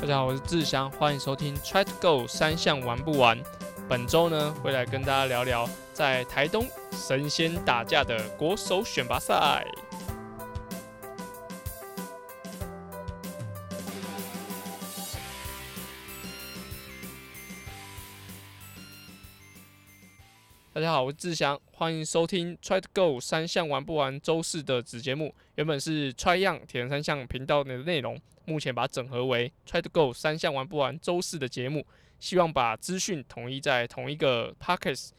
大家好，我是志祥，欢迎收听 Try to Go 三项玩不玩。本周呢，会来跟大家聊聊在台东神仙打架的国手选拔赛。好，我是志祥，欢迎收听 Try to Go 三项玩不完周四的子节目。原本是 Try 样铁人三项频道的内容，目前把它整合为 Try to Go 三项玩不完周四的节目，希望把资讯统一在同一个 Pockets，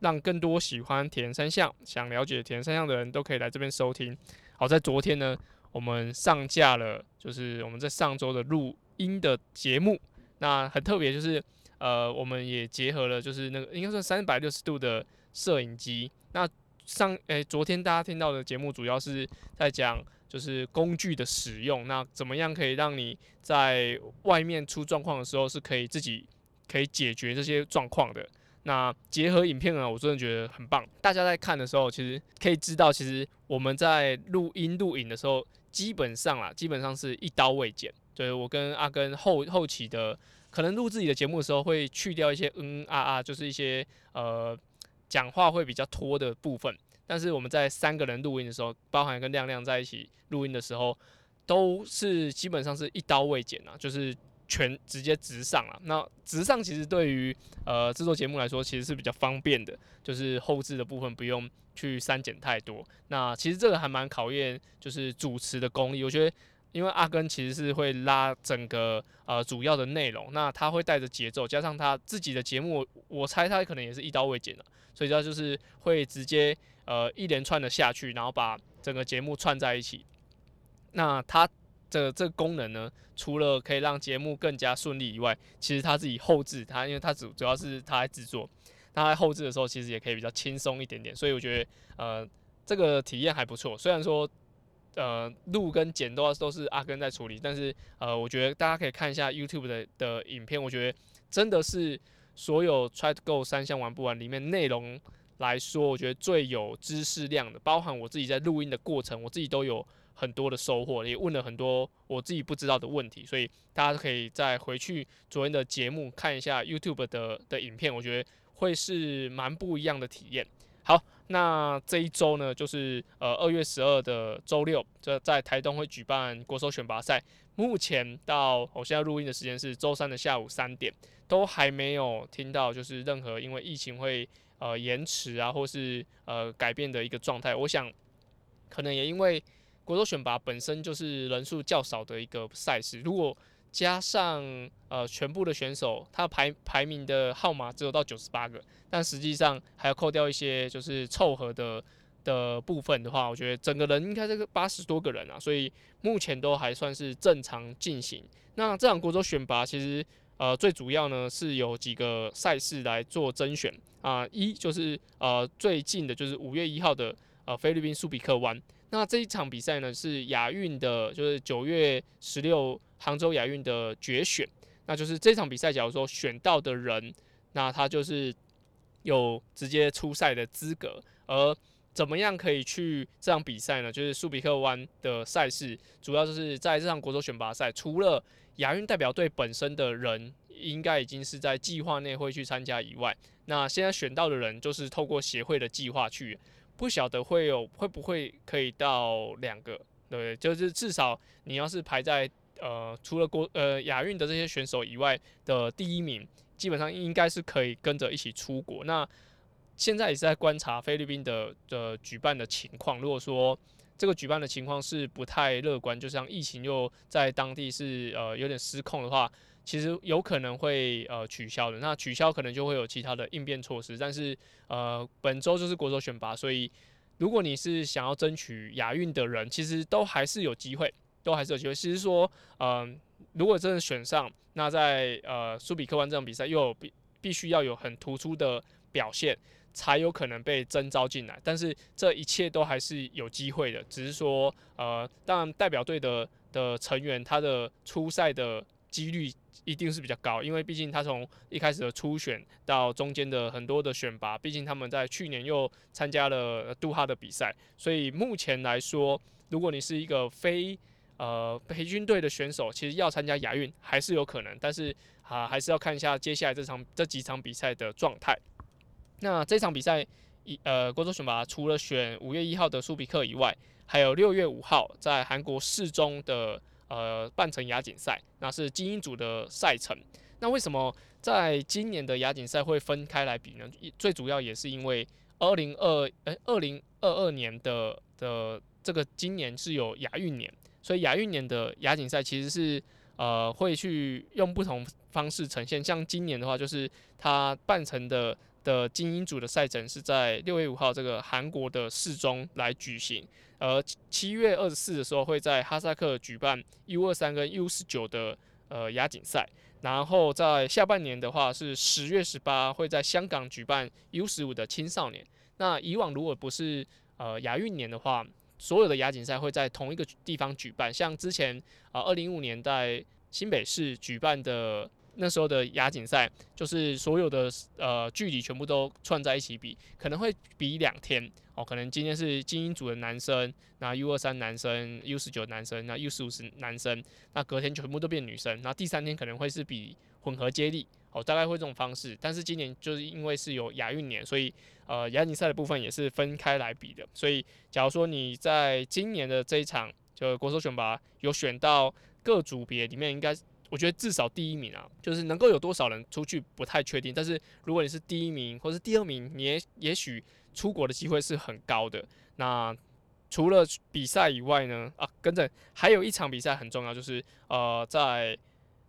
让更多喜欢铁人三项、想了解铁人三项的人都可以来这边收听。好，在昨天呢，我们上架了，就是我们在上周的录音的节目，那很特别，就是。呃，我们也结合了，就是那个应该算三百六十度的摄影机。那上诶，昨天大家听到的节目主要是在讲，就是工具的使用。那怎么样可以让你在外面出状况的时候，是可以自己可以解决这些状况的？那结合影片呢，我真的觉得很棒。大家在看的时候，其实可以知道，其实我们在录音录影的时候，基本上啦，基本上是一刀未剪。对我跟阿根后后期的。可能录自己的节目的时候会去掉一些嗯啊啊，就是一些呃讲话会比较拖的部分。但是我们在三个人录音的时候，包含跟亮亮在一起录音的时候，都是基本上是一刀未剪啊，就是全直接直上啊。那直上其实对于呃制作节目来说，其实是比较方便的，就是后置的部分不用去删减太多。那其实这个还蛮考验就是主持的功力，我觉得。因为阿根其实是会拉整个呃主要的内容，那他会带着节奏，加上他自己的节目，我猜他可能也是一刀未剪的，所以他就是会直接呃一连串的下去，然后把整个节目串在一起。那他的这个功能呢，除了可以让节目更加顺利以外，其实他自己后置，他因为他主主要是他在制作，他在后置的时候其实也可以比较轻松一点点，所以我觉得呃这个体验还不错，虽然说。呃，录跟剪都要都是阿根在处理，但是呃，我觉得大家可以看一下 YouTube 的的影片，我觉得真的是所有 Try to Go 三项玩不完里面内容来说，我觉得最有知识量的，包含我自己在录音的过程，我自己都有很多的收获，也问了很多我自己不知道的问题，所以大家可以再回去昨天的节目看一下 YouTube 的的影片，我觉得会是蛮不一样的体验。好，那这一周呢，就是呃二月十二的周六，这在台东会举办国手选拔赛。目前到我现在录音的时间是周三的下午三点，都还没有听到就是任何因为疫情会呃延迟啊，或是呃改变的一个状态。我想可能也因为国手选拔本身就是人数较少的一个赛事，如果加上呃全部的选手，他排排名的号码只有到九十八个，但实际上还要扣掉一些就是凑合的的部分的话，我觉得整个人应该这个八十多个人啊，所以目前都还算是正常进行。那这场国州选拔其实呃最主要呢是有几个赛事来做甄选啊，一就是呃最近的就是五月一号的呃菲律宾苏比克湾，那这一场比赛呢是亚运的，就是九月十六。杭州亚运的决选，那就是这场比赛，假如说选到的人，那他就是有直接出赛的资格。而怎么样可以去这场比赛呢？就是苏比克湾的赛事，主要就是在这场国手选拔赛，除了亚运代表队本身的人应该已经是在计划内会去参加以外，那现在选到的人就是透过协会的计划去，不晓得会有会不会可以到两个，对，就是至少你要是排在。呃，除了国呃亚运的这些选手以外的第一名，基本上应该是可以跟着一起出国。那现在也是在观察菲律宾的的举办的情况。如果说这个举办的情况是不太乐观，就像疫情又在当地是呃有点失控的话，其实有可能会呃取消的。那取消可能就会有其他的应变措施。但是呃本周就是国手选拔，所以如果你是想要争取亚运的人，其实都还是有机会。都还是有机会。其实说，嗯，如果真的选上，那在呃苏比克湾这场比赛又必必须要有很突出的表现，才有可能被征召进来。但是这一切都还是有机会的，只是说，呃，当然代表队的的成员他的出赛的几率一定是比较高，因为毕竟他从一开始的初选到中间的很多的选拔，毕竟他们在去年又参加了杜哈的比赛，所以目前来说，如果你是一个非呃培训队的选手其实要参加亚运还是有可能，但是啊还是要看一下接下来这场这几场比赛的状态。那这场比赛一呃国足选拔除了选五月一号的苏比克以外，还有六月五号在韩国四中的呃半程亚锦赛，那是精英组的赛程。那为什么在今年的亚锦赛会分开来比呢？最主要也是因为二零二哎二零二二年的的这个今年是有亚运年，所以亚运年的亚锦赛其实是呃会去用不同方式呈现。像今年的话，就是它半程的的精英组的赛程是在六月五号这个韩国的世中来举行，而七月二十四的时候会在哈萨克举办 U 二三跟 U 十九的呃亚锦赛。然后在下半年的话是十月十八会在香港举办 U 十五的青少年。那以往如果不是呃亚运年的话，所有的亚锦赛会在同一个地方举办。像之前啊二零一五年在新北市举办的那时候的亚锦赛，就是所有的呃距离全部都串在一起比，可能会比两天。哦，可能今天是精英组的男生，那 U 二三男生，U 十九男生，那 U 十五是男生，那隔天全部都变女生，那第三天可能会是比混合接力，哦，大概会这种方式。但是今年就是因为是有亚运年，所以呃亚锦赛的部分也是分开来比的。所以假如说你在今年的这一场就国手选拔有选到各组别里面，应该我觉得至少第一名啊，就是能够有多少人出去不太确定。但是如果你是第一名或是第二名，你也也许。出国的机会是很高的。那除了比赛以外呢？啊，跟着还有一场比赛很重要，就是呃，在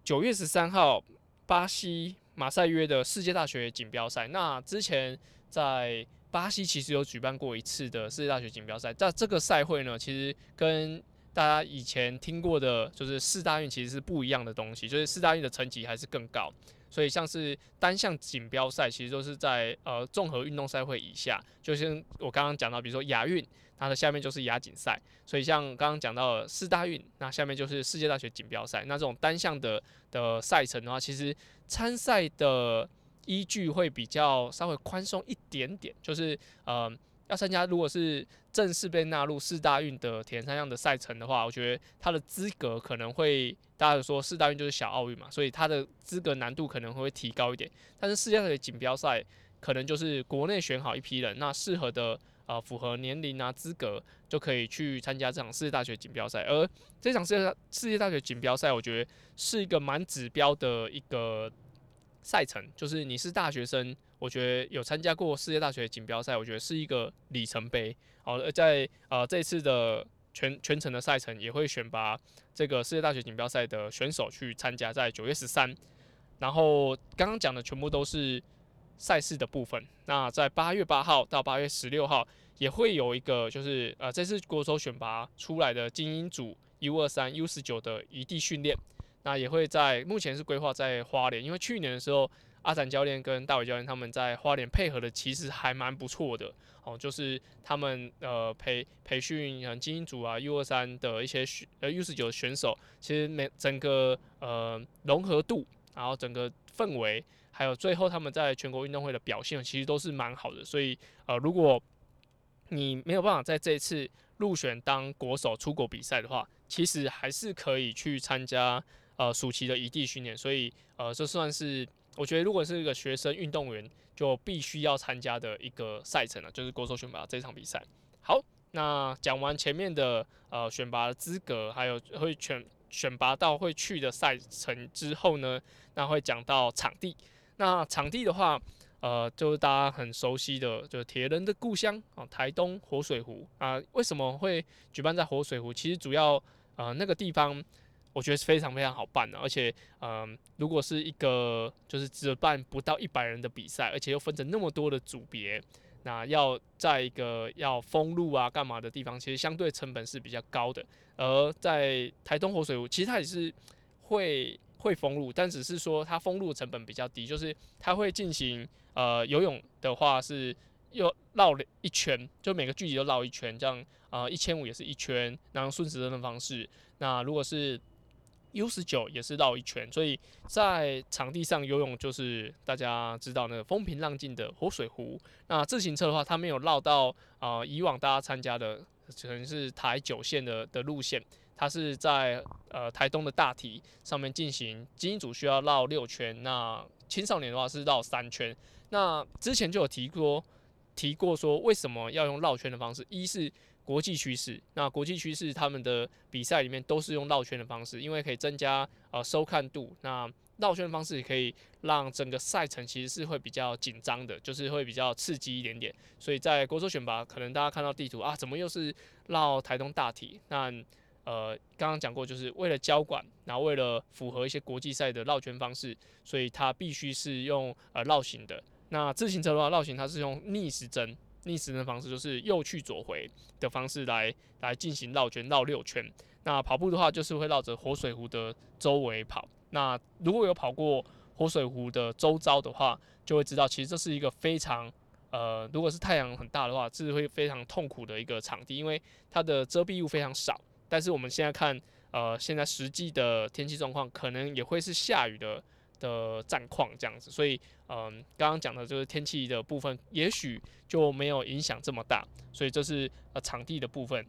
九月十三号巴西马赛约的世界大学锦标赛。那之前在巴西其实有举办过一次的世界大学锦标赛。在这个赛会呢，其实跟大家以前听过的，就是四大运其实是不一样的东西，就是四大运的成绩还是更高。所以像是单项锦标赛，其实都是在呃综合运动赛会以下。就像我刚刚讲到，比如说亚运，它的下面就是亚锦赛。所以像刚刚讲到四大运，那下面就是世界大学锦标赛。那这种单项的的赛程的话，其实参赛的依据会比较稍微宽松一点点，就是呃。要参加，如果是正式被纳入四大运的田三项的赛程的话，我觉得他的资格可能会，大家说四大运就是小奥运嘛，所以他的资格难度可能会提高一点。但是世界的锦标赛可能就是国内选好一批人，那适合的呃符合年龄啊资格就可以去参加这场世界大学锦标赛。而这场世界世界大学锦标赛，我觉得是一个蛮指标的一个赛程，就是你是大学生。我觉得有参加过世界大学锦标赛，我觉得是一个里程碑。好，在呃这次的全全程的赛程也会选拔这个世界大学锦标赛的选手去参加，在九月十三。然后刚刚讲的全部都是赛事的部分。那在八月八号到八月十六号也会有一个，就是呃这次国手选拔出来的精英组 U 二三 U 十九的异地训练。那也会在目前是规划在花莲，因为去年的时候。阿展教练跟大伟教练他们在花莲配合的其实还蛮不错的哦，就是他们呃培培训像精英组啊 U 二三的一些选呃 U 十九的选手，其实每整个呃融合度，然后整个氛围，还有最后他们在全国运动会的表现，其实都是蛮好的。所以呃，如果你没有办法在这一次入选当国手出国比赛的话，其实还是可以去参加呃暑期的异地训练。所以呃，这算是。我觉得，如果是一个学生运动员，就必须要参加的一个赛程了，就是国手选拔这场比赛。好，那讲完前面的呃选拔资格，还有会选选拔到会去的赛程之后呢，那会讲到场地。那场地的话，呃，就是大家很熟悉的，就是铁人的故乡啊，台东活水湖啊。为什么会举办在活水湖？其实主要呃那个地方。我觉得是非常非常好办的，而且，嗯，如果是一个就是只办不到一百人的比赛，而且又分成那么多的组别，那要在一个要封路啊、干嘛的地方，其实相对成本是比较高的。而在台东活水湖，其实它也是会会封路，但只是说它封路成本比较低，就是它会进行呃游泳的话是又绕了一圈，就每个距离都绕一圈，这样啊一千五也是一圈，然后顺时针的方式。那如果是 U 十九也是绕一圈，所以在场地上游泳就是大家知道那个风平浪静的活水湖。那自行车的话，它没有绕到啊以往大家参加的可能是台九线的的路线，它是在呃台东的大体上面进行，精英组需要绕六圈，那青少年的话是绕三圈。那之前就有提过，提过说为什么要用绕圈的方式？一是国际趋势，那国际趋势他们的比赛里面都是用绕圈的方式，因为可以增加呃收看度。那绕圈的方式也可以让整个赛程其实是会比较紧张的，就是会比较刺激一点点。所以在国手选拔，可能大家看到地图啊，怎么又是绕台东大体？那呃，刚刚讲过，就是为了交管，然后为了符合一些国际赛的绕圈方式，所以它必须是用呃绕行的。那自行车的话，绕行它是用逆时针，逆时针方式就是右去左回的方式来来进行绕圈，绕六圈。那跑步的话，就是会绕着活水湖的周围跑。那如果有跑过活水湖的周遭的话，就会知道，其实这是一个非常呃，如果是太阳很大的话，是会非常痛苦的一个场地，因为它的遮蔽物非常少。但是我们现在看，呃，现在实际的天气状况可能也会是下雨的的战况这样子，所以，嗯，刚刚讲的就是天气的部分，也许就没有影响这么大，所以这是呃场地的部分。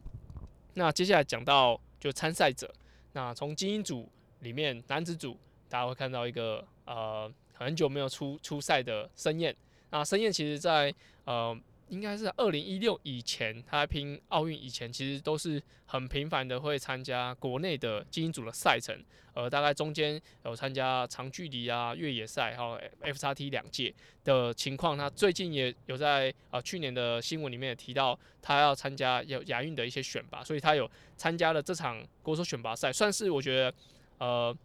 那接下来讲到就参赛者，那从精英组里面男子组，大家会看到一个呃很久没有出出赛的申燕，那申燕其实在呃。应该是二零一六以前，他在拼奥运以前，其实都是很频繁的会参加国内的精英组的赛程，呃，大概中间有参加长距离啊、越野赛，还有 F 叉 T 两届的情况。他最近也有在呃去年的新闻里面也提到，他要参加有亚运的一些选拔，所以他有参加了这场国手选拔赛，算是我觉得呃。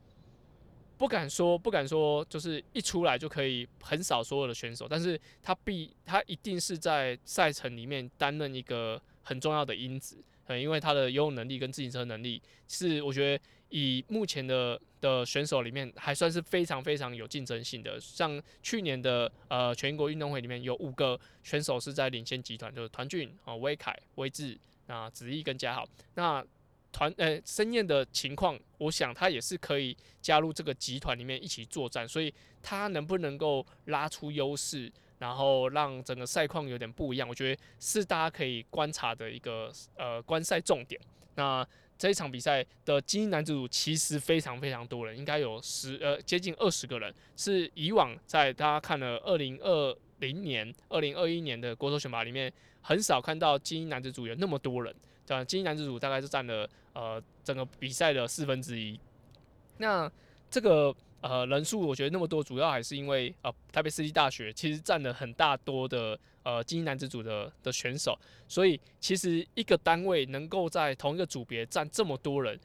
不敢说，不敢说，就是一出来就可以横扫所有的选手，但是他必他一定是在赛程里面担任一个很重要的因子，嗯，因为他的游泳能力跟自行车能力是我觉得以目前的的选手里面还算是非常非常有竞争性的。像去年的呃全国运动会里面有五个选手是在领先集团，就是团俊啊、威凯、威志、那子毅跟嘉豪，那。团呃，申燕的情况，我想他也是可以加入这个集团里面一起作战，所以他能不能够拉出优势，然后让整个赛况有点不一样，我觉得是大家可以观察的一个呃观赛重点。那这一场比赛的精英男子组其实非常非常多人，应该有十呃接近二十个人，是以往在大家看了二零二零年、二零二一年的国手选拔里面，很少看到精英男子组有那么多人。对，精英男子组大概是占了呃整个比赛的四分之一。那这个呃人数，我觉得那么多，主要还是因为呃台北私立大学其实占了很大多的呃精英男子组的的选手，所以其实一个单位能够在同一个组别占这么多人，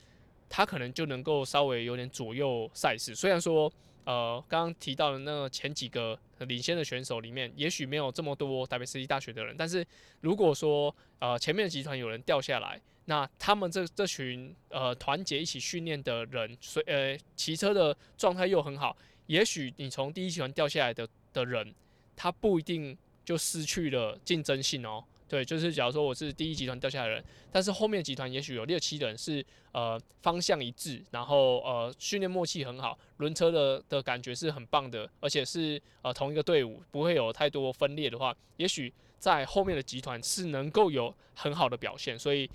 他可能就能够稍微有点左右赛事。虽然说。呃，刚刚提到的那前几个领先的选手里面，也许没有这么多台北私立大学的人，但是如果说呃前面的集团有人掉下来，那他们这这群呃团结一起训练的人，所呃骑车的状态又很好，也许你从第一集团掉下来的的人，他不一定就失去了竞争性哦。对，就是假如说我是第一集团掉下来的人，但是后面集团也许有六七人是呃方向一致，然后呃训练默契很好，轮车的的感觉是很棒的，而且是呃同一个队伍，不会有太多分裂的话，也许在后面的集团是能够有很好的表现，所以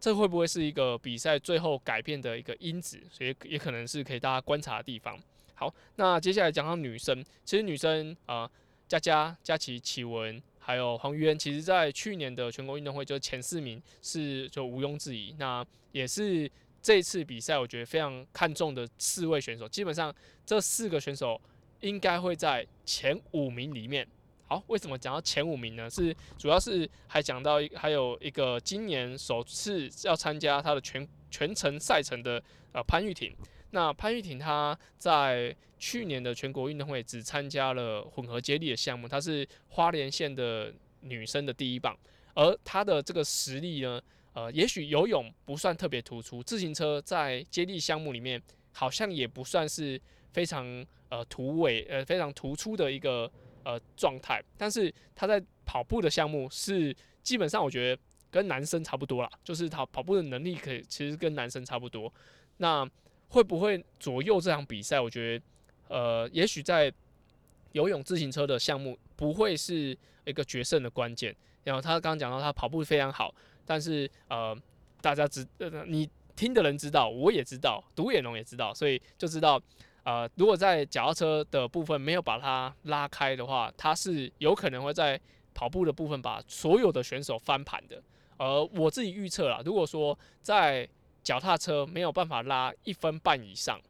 这会不会是一个比赛最后改变的一个因子？所以也可能是可以大家观察的地方。好，那接下来讲到女生，其实女生啊，佳佳、佳琪、启文。还有黄渊，其实在去年的全国运动会就是前四名是就毋庸置疑，那也是这次比赛我觉得非常看重的四位选手，基本上这四个选手应该会在前五名里面。好，为什么讲到前五名呢？是主要是还讲到还有一个今年首次要参加他的全全程赛程的呃潘玉婷。那潘玉婷她在去年的全国运动会只参加了混合接力的项目，她是花莲县的女生的第一棒，而她的这个实力呢，呃，也许游泳不算特别突出，自行车在接力项目里面好像也不算是非常呃突围呃非常突出的一个呃状态，但是她在跑步的项目是基本上我觉得跟男生差不多啦，就是跑跑步的能力可以其实跟男生差不多，那。会不会左右这场比赛？我觉得，呃，也许在游泳、自行车的项目不会是一个决胜的关键。然后他刚刚讲到他跑步非常好，但是呃，大家知呃你。听的人知道，我也知道，独眼龙也知道，所以就知道，呃，如果在脚踏车的部分没有把它拉开的话，它是有可能会在跑步的部分把所有的选手翻盘的。而我自己预测了，如果说在脚踏车没有办法拉一分半以上，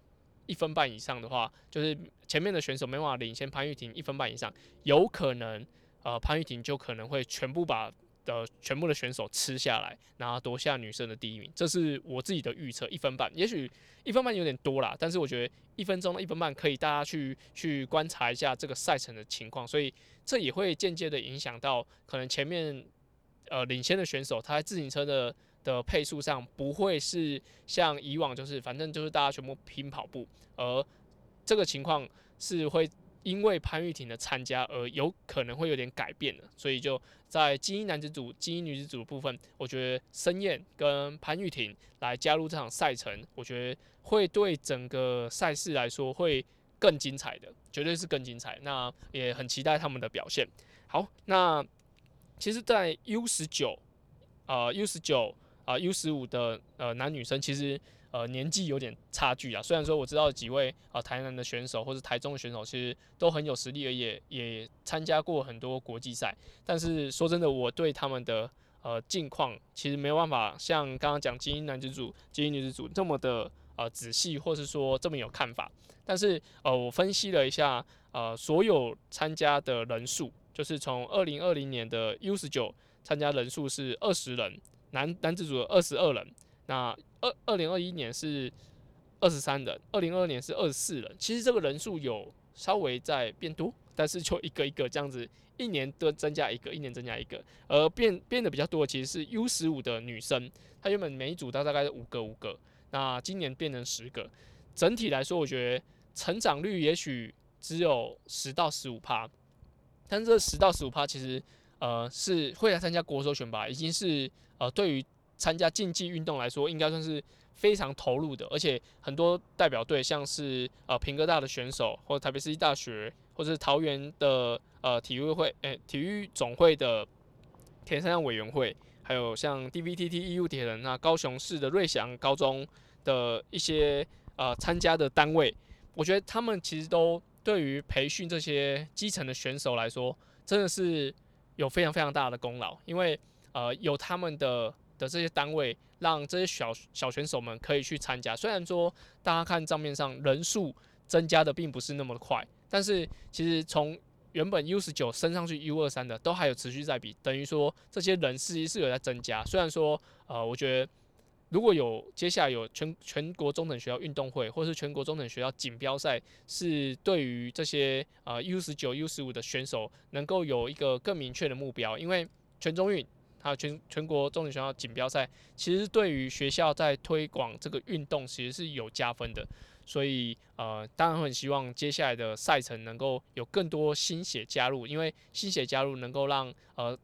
一分半以上的话，就是前面的选手没办法领先潘玉婷一分半以上，有可能，呃，潘玉婷就可能会全部把的全部的选手吃下来，然后夺下女生的第一名。这是我自己的预测，一分半，也许一分半有点多啦，但是我觉得一分钟的一分半可以大家去去观察一下这个赛程的情况，所以这也会间接的影响到可能前面。呃，领先的选手，他在自行车的的配速上不会是像以往，就是反正就是大家全部拼跑步，而这个情况是会因为潘玉婷的参加而有可能会有点改变的，所以就在精英男子组、精英女子组部分，我觉得申燕跟潘玉婷来加入这场赛程，我觉得会对整个赛事来说会更精彩的，绝对是更精彩。那也很期待他们的表现。好，那。其实，在 U 十九，呃，U 十九啊，U 十五的呃男女生，其实呃年纪有点差距啊。虽然说我知道几位啊台南的选手或者台中的选手，其实都很有实力，而也也参加过很多国际赛。但是说真的，我对他们的呃近况，其实没有办法像刚刚讲精英男子组、精英女子组这么的呃仔细，或是说这么有看法。但是呃，我分析了一下呃所有参加的人数。就是从二零二零年的 U 十九参加人数是二十人，男男子组二十二人，那二二零二一年是二十三人，二零二二年是二十四人。其实这个人数有稍微在变多，但是就一个一个这样子，一年都增加一个，一年增加一个。而变变得比较多的其实是 U 十五的女生，她原本每一组大概五个五个，那今年变成十个。整体来说，我觉得成长率也许只有十到十五趴。但这十到十五趴其实，呃，是会来参加国手选拔，已经是呃对于参加竞技运动来说，应该算是非常投入的。而且很多代表队，像是呃平哥大的选手，或者台北市立大学，或者是桃园的呃体育会，诶体育总会的田三项委员会，还有像 DVTT EU 铁人啊，高雄市的瑞祥高中的一些呃参加的单位，我觉得他们其实都。对于培训这些基层的选手来说，真的是有非常非常大的功劳，因为呃有他们的的这些单位，让这些小小选手们可以去参加。虽然说大家看账面上人数增加的并不是那么快，但是其实从原本 U 十九升上去 U 二三的，都还有持续在比，等于说这些人实际是有在增加。虽然说呃，我觉得。如果有接下来有全全国中等学校运动会，或是全国中等学校锦标赛，是对于这些呃 U 十九、U 十五的选手能够有一个更明确的目标，因为全中运还有全全国中等学校锦标赛，其实对于学校在推广这个运动其实是有加分的，所以呃当然很希望接下来的赛程能够有更多新血加入，因为新血加入能够让呃。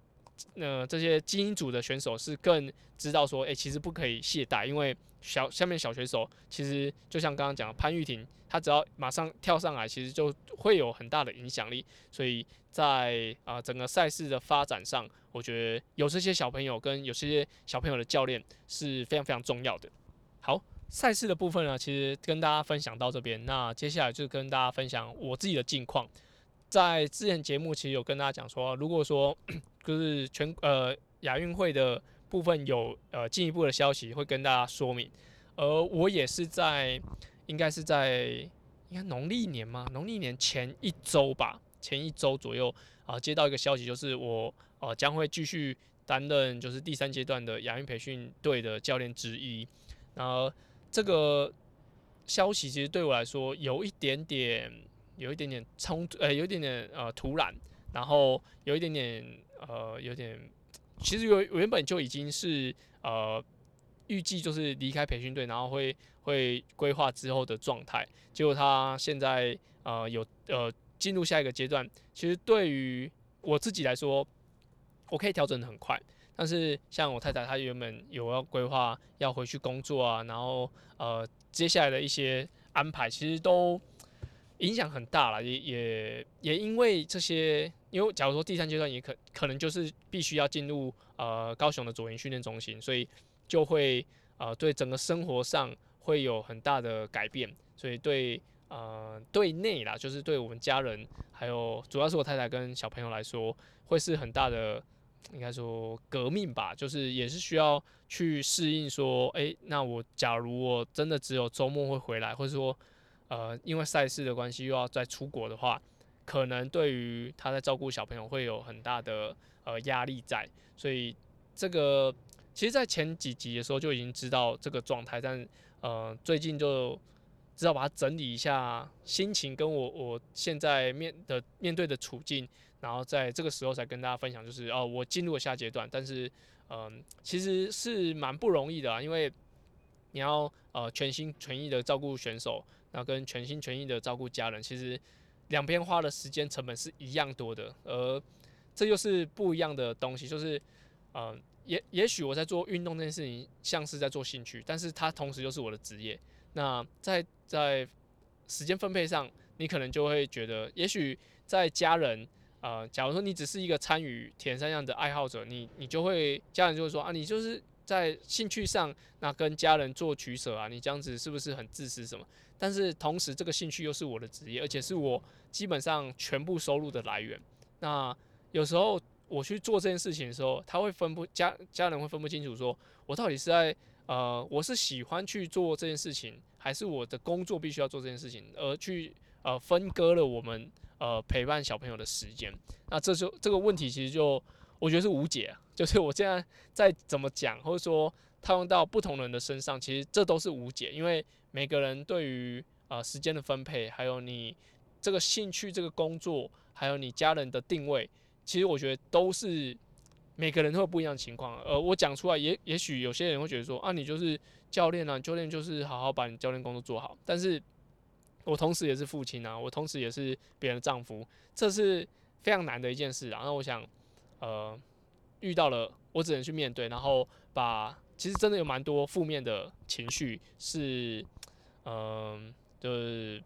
那这些精英组的选手是更知道说，哎，其实不可以懈怠，因为小下面小选手其实就像刚刚讲潘玉婷，她只要马上跳上来，其实就会有很大的影响力。所以在啊整个赛事的发展上，我觉得有这些小朋友跟有些小朋友的教练是非常非常重要的。好，赛事的部分呢，其实跟大家分享到这边，那接下来就跟大家分享我自己的近况。在之前节目其实有跟大家讲说，如果说就是全呃亚运会的部分有呃进一步的消息会跟大家说明，而我也是在应该是在应该农历年吗？农历年前一周吧，前一周左右啊接到一个消息，就是我呃将会继续担任就是第三阶段的亚运培训队的教练之一。然后这个消息其实对我来说有一点点。有一点点冲突，呃，有一点点呃突然，然后有一点点呃有点，其实原原本就已经是呃预计就是离开培训队，然后会会规划之后的状态。结果他现在呃有呃进入下一个阶段，其实对于我自己来说，我可以调整的很快。但是像我太太，她原本有要规划要回去工作啊，然后呃接下来的一些安排，其实都。影响很大了，也也也因为这些，因为假如说第三阶段也可可能就是必须要进入呃高雄的左营训练中心，所以就会呃对整个生活上会有很大的改变，所以对呃对内啦，就是对我们家人，还有主要是我太太跟小朋友来说，会是很大的应该说革命吧，就是也是需要去适应说，诶，那我假如我真的只有周末会回来，或者说呃因为赛事的关系又要再出国的话。可能对于他在照顾小朋友会有很大的呃压力在，所以这个其实，在前几集的时候就已经知道这个状态，但呃最近就知道把它整理一下心情，跟我我现在面的面对的处境，然后在这个时候才跟大家分享，就是哦我进入了下阶段，但是嗯其实是蛮不容易的啊，因为你要呃全心全意的照顾选手，那跟全心全意的照顾家人，其实。两边花的时间成本是一样多的，而这又是不一样的东西。就是，嗯，也也许我在做运动这件事情像是在做兴趣，但是它同时又是我的职业。那在在时间分配上，你可能就会觉得，也许在家人，呃，假如说你只是一个参与田三样的爱好者，你你就会家人就会说啊，你就是在兴趣上那跟家人做取舍啊，你这样子是不是很自私什么？但是同时，这个兴趣又是我的职业，而且是我基本上全部收入的来源。那有时候我去做这件事情的时候，他会分不家家人会分不清楚，说我到底是在呃，我是喜欢去做这件事情，还是我的工作必须要做这件事情，而去呃分割了我们呃陪伴小朋友的时间。那这就这个问题其实就我觉得是无解，就是我现在在怎么讲，或者说套用到不同人的身上，其实这都是无解，因为。每个人对于呃时间的分配，还有你这个兴趣、这个工作，还有你家人的定位，其实我觉得都是每个人都有不一样的情况。呃，我讲出来，也也许有些人会觉得说啊，你就是教练啊，教练就是好好把你教练工作做好。但是我同时也是父亲啊，我同时也是别人的丈夫，这是非常难的一件事。然后我想，呃，遇到了，我只能去面对，然后把。其实真的有蛮多负面的情绪，是，嗯，就是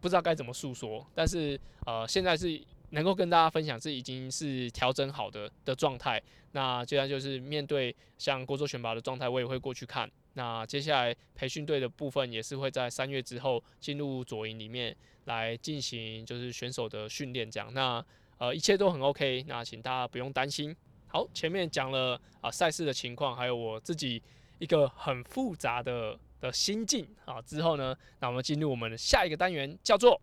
不知道该怎么诉说。但是呃，现在是能够跟大家分享，这已经是调整好的的状态。那接下来就是面对像国足选拔的状态，我也会过去看。那接下来培训队的部分也是会在三月之后进入左营里面来进行，就是选手的训练这样。那呃，一切都很 OK，那请大家不用担心。好，前面讲了啊赛事的情况，还有我自己一个很复杂的的心境啊。之后呢，那我们进入我们的下一个单元，叫做。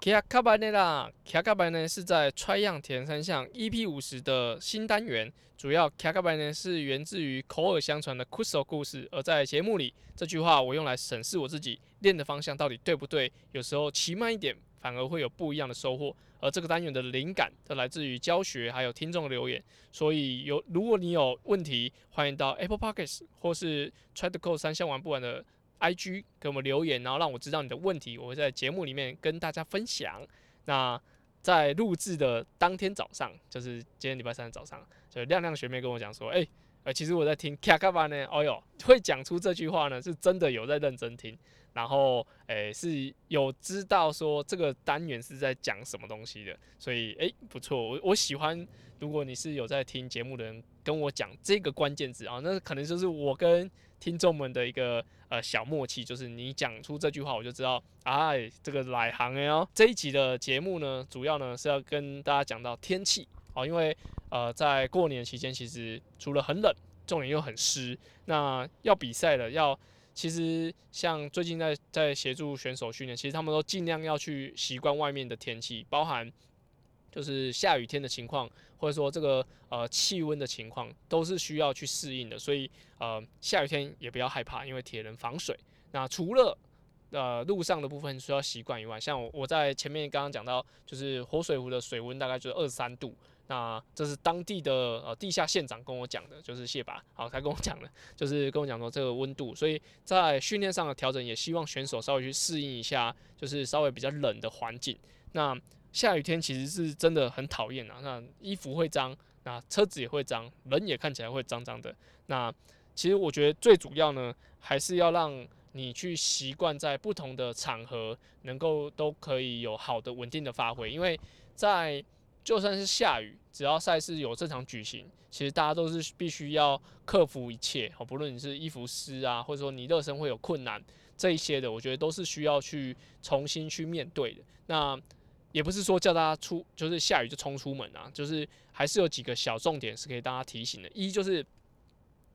卡卡巴内拉，卡卡巴呢是在 Try 样田三项 EP 五十的新单元，主要卡卡巴呢是源自于口耳相传的 k u s o 故事，而在节目里，这句话我用来审视我自己练的方向到底对不对，有时候骑慢一点。反而会有不一样的收获，而这个单元的灵感都来自于教学，还有听众留言。所以有如果你有问题，欢迎到 Apple Podcasts 或是 Try to Code 三项玩不完的 IG 给我们留言，然后让我知道你的问题，我会在节目里面跟大家分享。那在录制的当天早上，就是今天礼拜三的早上，就亮亮学妹跟我讲说，哎，呃，其实我在听 Kaka 呢，哦哟，会讲出这句话呢，是真的有在认真听。然后，诶，是有知道说这个单元是在讲什么东西的，所以，诶，不错，我我喜欢。如果你是有在听节目的人，跟我讲这个关键字啊，那可能就是我跟听众们的一个呃小默契，就是你讲出这句话，我就知道，哎，这个来行哎哦。这一集的节目呢，主要呢是要跟大家讲到天气哦，因为呃，在过年期间，其实除了很冷，重点又很湿，那要比赛了，要。其实像最近在在协助选手训练，其实他们都尽量要去习惯外面的天气，包含就是下雨天的情况，或者说这个呃气温的情况，都是需要去适应的。所以呃下雨天也不要害怕，因为铁人防水。那除了呃路上的部分需要习惯以外，像我我在前面刚刚讲到，就是活水湖的水温大概就是二十三度。那这是当地的呃地下县长跟我讲的，就是谢拔，好，他跟我讲的，就是跟我讲说这个温度，所以在训练上的调整，也希望选手稍微去适应一下，就是稍微比较冷的环境。那下雨天其实是真的很讨厌啊，那衣服会脏，那车子也会脏，人也看起来会脏脏的。那其实我觉得最主要呢，还是要让你去习惯在不同的场合，能够都可以有好的稳定的发挥，因为在就算是下雨，只要赛事有正常举行，其实大家都是必须要克服一切哦，不论你是衣服湿啊，或者说你热身会有困难这一些的，我觉得都是需要去重新去面对的。那也不是说叫大家出就是下雨就冲出门啊，就是还是有几个小重点是可以大家提醒的。一就是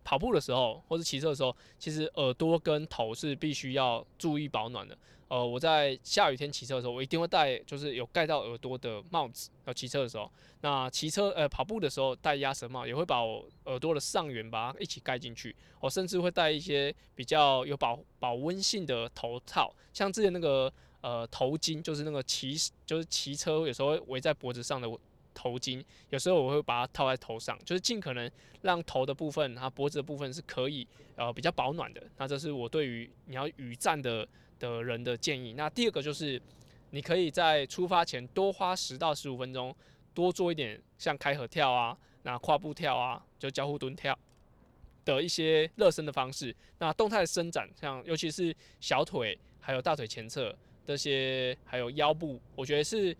跑步的时候或者骑车的时候，其实耳朵跟头是必须要注意保暖的。呃，我在下雨天骑车的时候，我一定会戴就是有盖到耳朵的帽子。要骑车的时候，那骑车呃跑步的时候戴鸭舌帽，也会把我耳朵的上缘把它一起盖进去。我甚至会戴一些比较有保保温性的头套，像之前那个呃头巾，就是那个骑就是骑车有时候围在脖子上的头巾，有时候我会把它套在头上，就是尽可能让头的部分它脖子的部分是可以呃比较保暖的。那这是我对于你要雨战的。的人的建议。那第二个就是，你可以在出发前多花十到十五分钟，多做一点像开合跳啊、那跨步跳啊、就交互蹲跳的一些热身的方式。那动态伸展，像尤其是小腿、还有大腿前侧这些，还有腰部，我觉得是。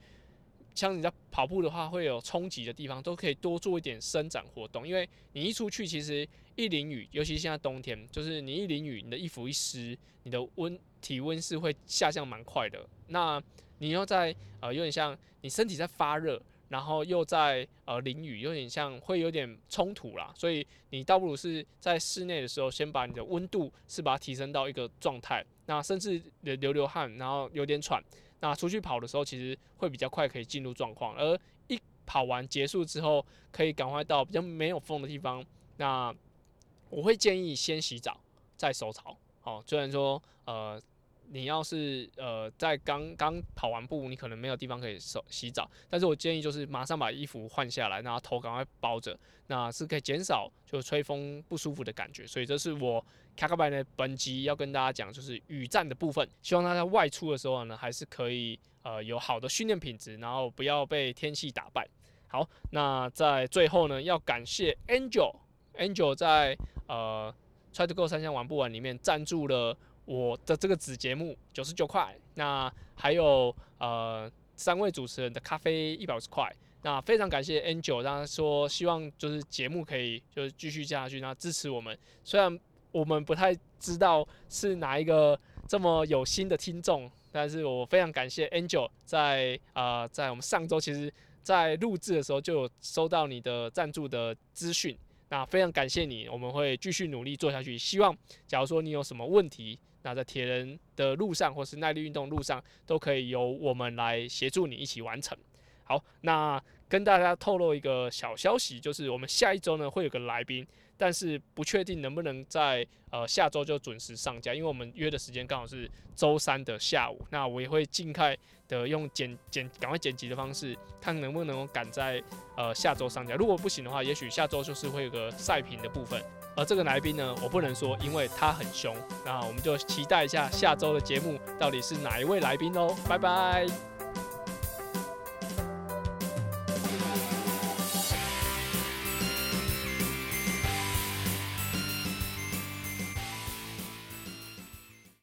像你在跑步的话，会有冲击的地方，都可以多做一点伸展活动。因为你一出去，其实一淋雨，尤其现在冬天，就是你一淋雨，你的衣服一湿，你的温体温是会下降蛮快的。那你要在呃，有点像你身体在发热，然后又在呃淋雨，有点像会有点冲突啦。所以你倒不如是在室内的时候，先把你的温度是把它提升到一个状态，那甚至流流汗，然后有点喘。那出去跑的时候，其实会比较快可以进入状况，而一跑完结束之后，可以赶快到比较没有风的地方。那我会建议先洗澡再收草哦，虽然说呃。你要是呃在刚刚跑完步，你可能没有地方可以手洗澡，但是我建议就是马上把衣服换下来，然后头赶快包着，那是可以减少就吹风不舒服的感觉。所以这是我卡卡白的本集要跟大家讲，就是雨战的部分。希望大家外出的时候呢，还是可以呃有好的训练品质，然后不要被天气打败。好，那在最后呢，要感谢 Angel，Angel 在呃 Try to Go 三项玩不完里面赞助了。我的这个子节目九十九块，那还有呃三位主持人的咖啡一百五十块，那非常感谢 Angel，他说希望就是节目可以就是继续下去，那支持我们。虽然我们不太知道是哪一个这么有心的听众，但是我非常感谢 Angel 在啊在我们上周其实在录制的时候就有收到你的赞助的资讯，那非常感谢你，我们会继续努力做下去。希望假如说你有什么问题。那在铁人的路上，或是耐力运动路上，都可以由我们来协助你一起完成。好，那跟大家透露一个小消息，就是我们下一周呢会有个来宾，但是不确定能不能在呃下周就准时上架，因为我们约的时间刚好是周三的下午。那我也会尽快的用剪剪赶快剪辑的方式，看能不能赶在呃下周上架。如果不行的话，也许下周就是会有个赛评的部分。而这个来宾呢，我不能说，因为他很凶。那我们就期待一下下周的节目到底是哪一位来宾喽，拜拜。